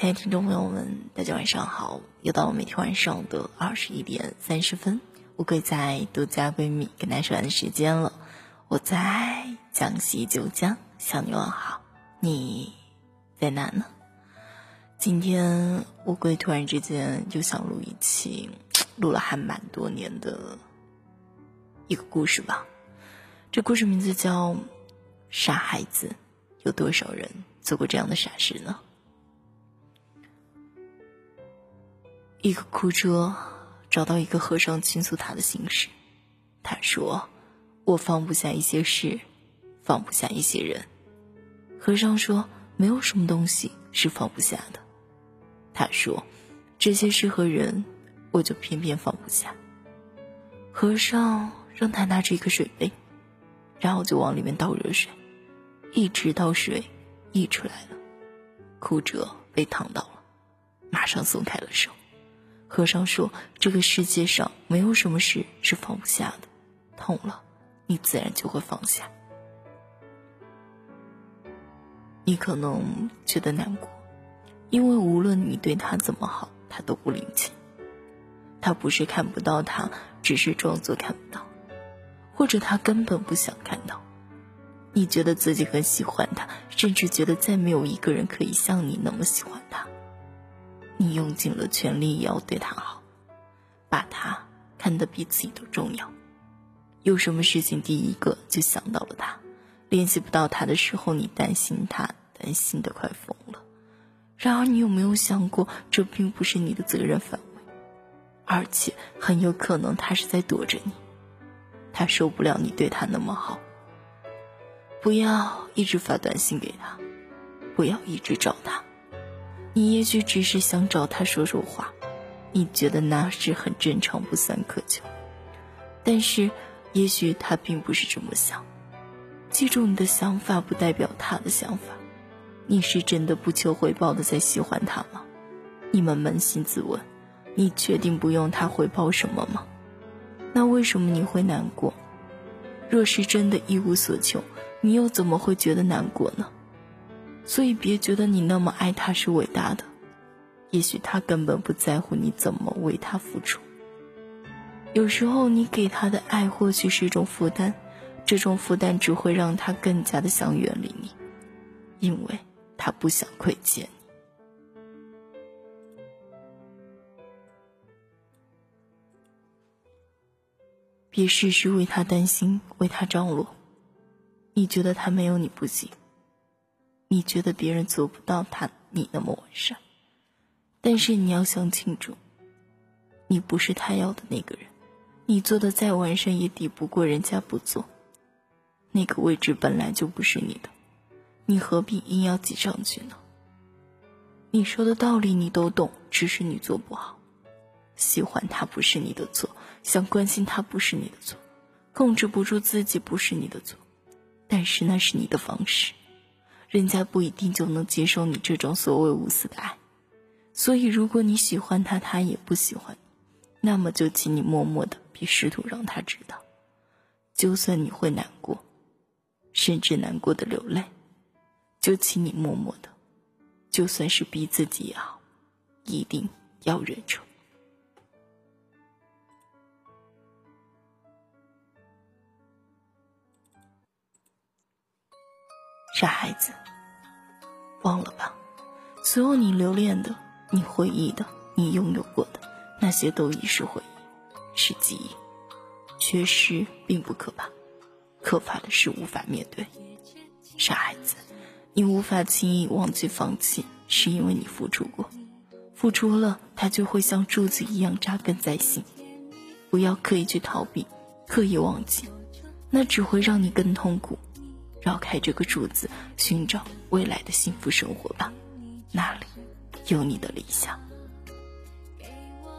亲爱的听众朋友们，大家晚上好！又到了每天晚上的二十一点三十分，乌龟在独家闺蜜跟大家说完的时间了。我在江西九江向你问好，你在哪呢？今天乌龟突然之间就想录一期，录了还蛮多年的一个故事吧。这故事名字叫《傻孩子》，有多少人做过这样的傻事呢？一个哭者找到一个和尚倾诉他的心事，他说：“我放不下一些事，放不下一些人。”和尚说：“没有什么东西是放不下的。”他说：“这些事和人，我就偏偏放不下。”和尚让他拿着一个水杯，然后就往里面倒热水，一直到水溢出来了，哭者被烫到了，马上松开了手。和尚说：“这个世界上没有什么事是放不下的，痛了，你自然就会放下。你可能觉得难过，因为无论你对他怎么好，他都不领情。他不是看不到他，只是装作看不到，或者他根本不想看到。你觉得自己很喜欢他，甚至觉得再没有一个人可以像你那么喜欢他。”你用尽了全力也要对他好，把他看得比自己都重要。有什么事情第一个就想到了他，联系不到他的时候，你担心他，担心的快疯了。然而，你有没有想过，这并不是你的责任范围，而且很有可能他是在躲着你，他受不了你对他那么好。不要一直发短信给他，不要一直找他。你也许只是想找他说说话，你觉得那是很正常，不算苛求。但是，也许他并不是这么想。记住，你的想法不代表他的想法。你是真的不求回报的在喜欢他吗？你们扪心自问，你确定不用他回报什么吗？那为什么你会难过？若是真的一无所求，你又怎么会觉得难过呢？所以，别觉得你那么爱他是伟大的，也许他根本不在乎你怎么为他付出。有时候，你给他的爱或许是一种负担，这种负担只会让他更加的想远离你，因为他不想亏欠你。别事事为他担心，为他张罗。你觉得他没有你不行。你觉得别人做不到他你那么完善，但是你要想清楚，你不是他要的那个人，你做的再完善也抵不过人家不做。那个位置本来就不是你的，你何必硬要挤上去呢？你说的道理你都懂，只是你做不好。喜欢他不是你的错，想关心他不是你的错，控制不住自己不是你的错，但是那是你的方式。人家不一定就能接受你这种所谓无私的爱，所以如果你喜欢他，他也不喜欢你，那么就请你默默的别试图让他知道，就算你会难过，甚至难过的流泪，就请你默默的，就算是逼自己也好，一定要忍住。傻孩子，忘了吧，所有你留恋的、你回忆的、你拥有过的那些，都已是回忆，是记忆。缺失并不可怕，可怕的是无法面对。傻孩子，你无法轻易忘记、放弃，是因为你付出过，付出了，它就会像柱子一样扎根在心。不要刻意去逃避，刻意忘记，那只会让你更痛苦。绕开这个柱子，寻找未来的幸福生活吧，那里有你的理想。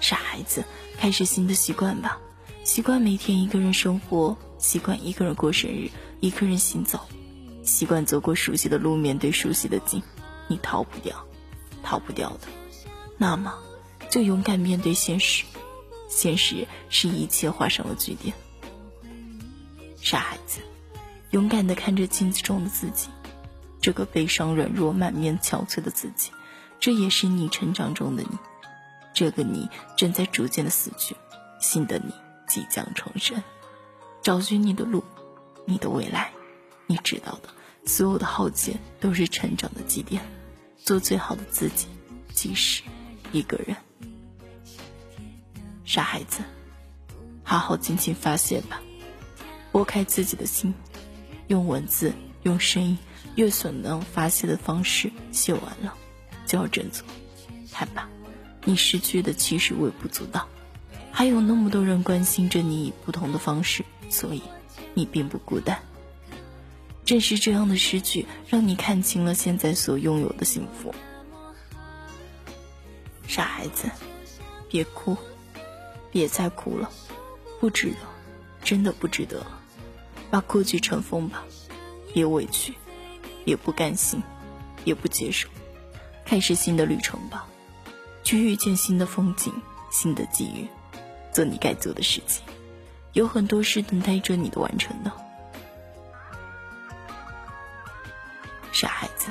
傻孩子，开始新的习惯吧，习惯每天一个人生活，习惯一个人过生日，一个人行走，习惯走过熟悉的路，面对熟悉的景。你逃不掉，逃不掉的。那么，就勇敢面对现实，现实是一切画上了句点。傻孩子。勇敢地看着镜子中的自己，这个悲伤、软弱、满面憔悴的自己，这也是你成长中的你。这个你正在逐渐的死去，新的你即将重生。找寻你的路，你的未来。你知道的，所有的浩劫都是成长的基点。做最好的自己，即使一个人。傻孩子，好好尽情发泄吧，拨开自己的心，用文字、用声音，用所能发泄的方式写完了，就要振作。看吧，你失去的其实微不足道，还有那么多人关心着你以不同的方式，所以你并不孤单。正是这样的失去，让你看清了现在所拥有的幸福。傻孩子，别哭。别再哭了，不值得，真的不值得。把过去尘封吧，别委屈，也不甘心，也不接受，开始新的旅程吧，去遇见新的风景、新的机遇，做你该做的事情。有很多事等待着你的完成呢。傻孩子，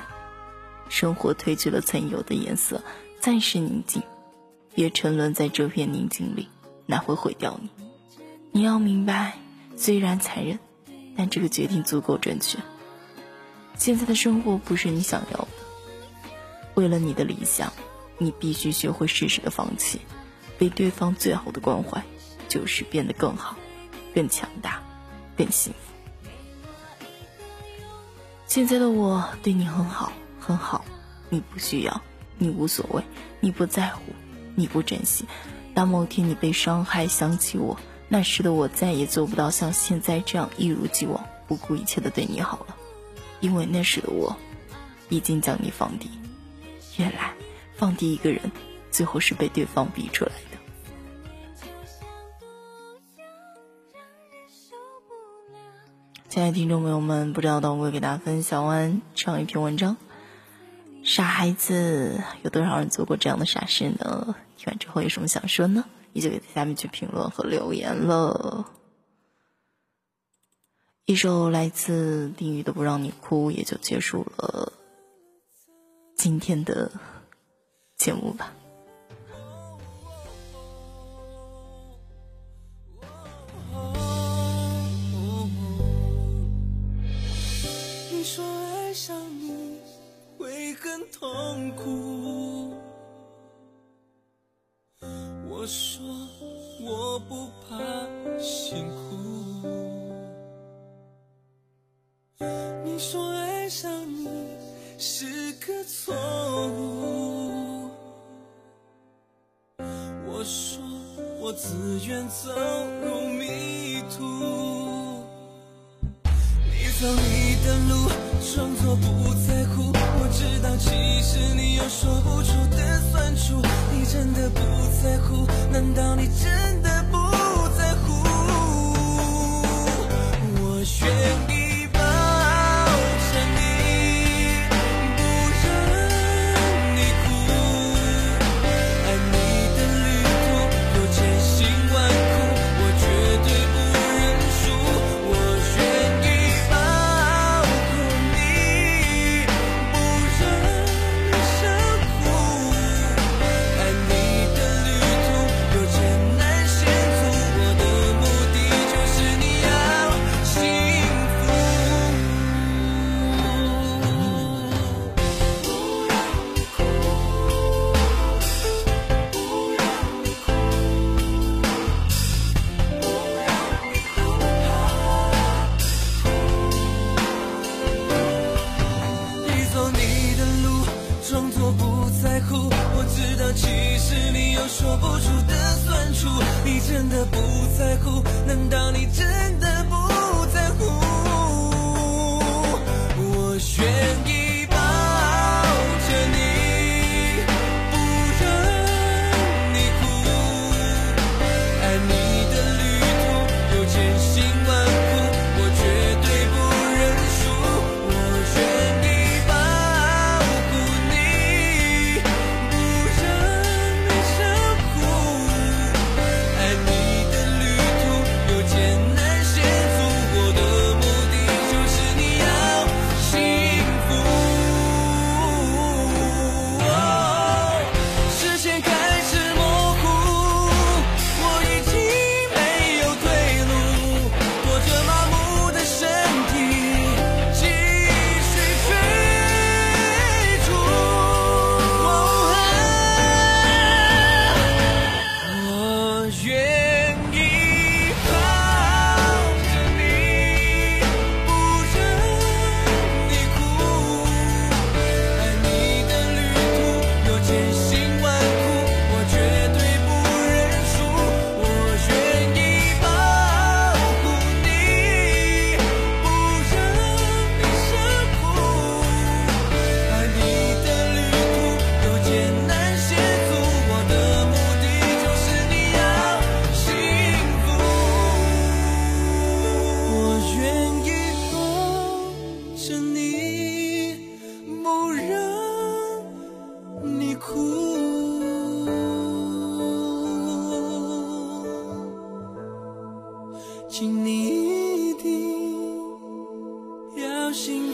生活褪去了曾有的颜色，暂时宁静，别沉沦在这片宁静里。那会毁掉你。你要明白，虽然残忍，但这个决定足够正确。现在的生活不是你想要的。为了你的理想，你必须学会适时的放弃。被对方最好的关怀，就是变得更好、更强大、更幸福。现在的我对你很好，很好。你不需要，你无所谓，你不在乎，你不珍惜。当某天你被伤害，想起我那时的我，再也做不到像现在这样一如既往不顾一切的对你好了，因为那时的我，已经将你放低。原来放低一个人，最后是被对方逼出来的。亲爱的听众朋友们，不知道当我会给大家分享完这样一篇文章。傻孩子，有多少人做过这样的傻事呢？听完之后有什么想说呢？你就给在下面去评论和留言了。一首来自丁宇的《不让你哭》也就结束了今天的节目吧。你说爱上你会很痛苦。我说我不怕辛苦，你说爱上你是个错误，我说我自愿走入迷途，你走你的路，装作不在真的不在乎难道你真请你一定要幸。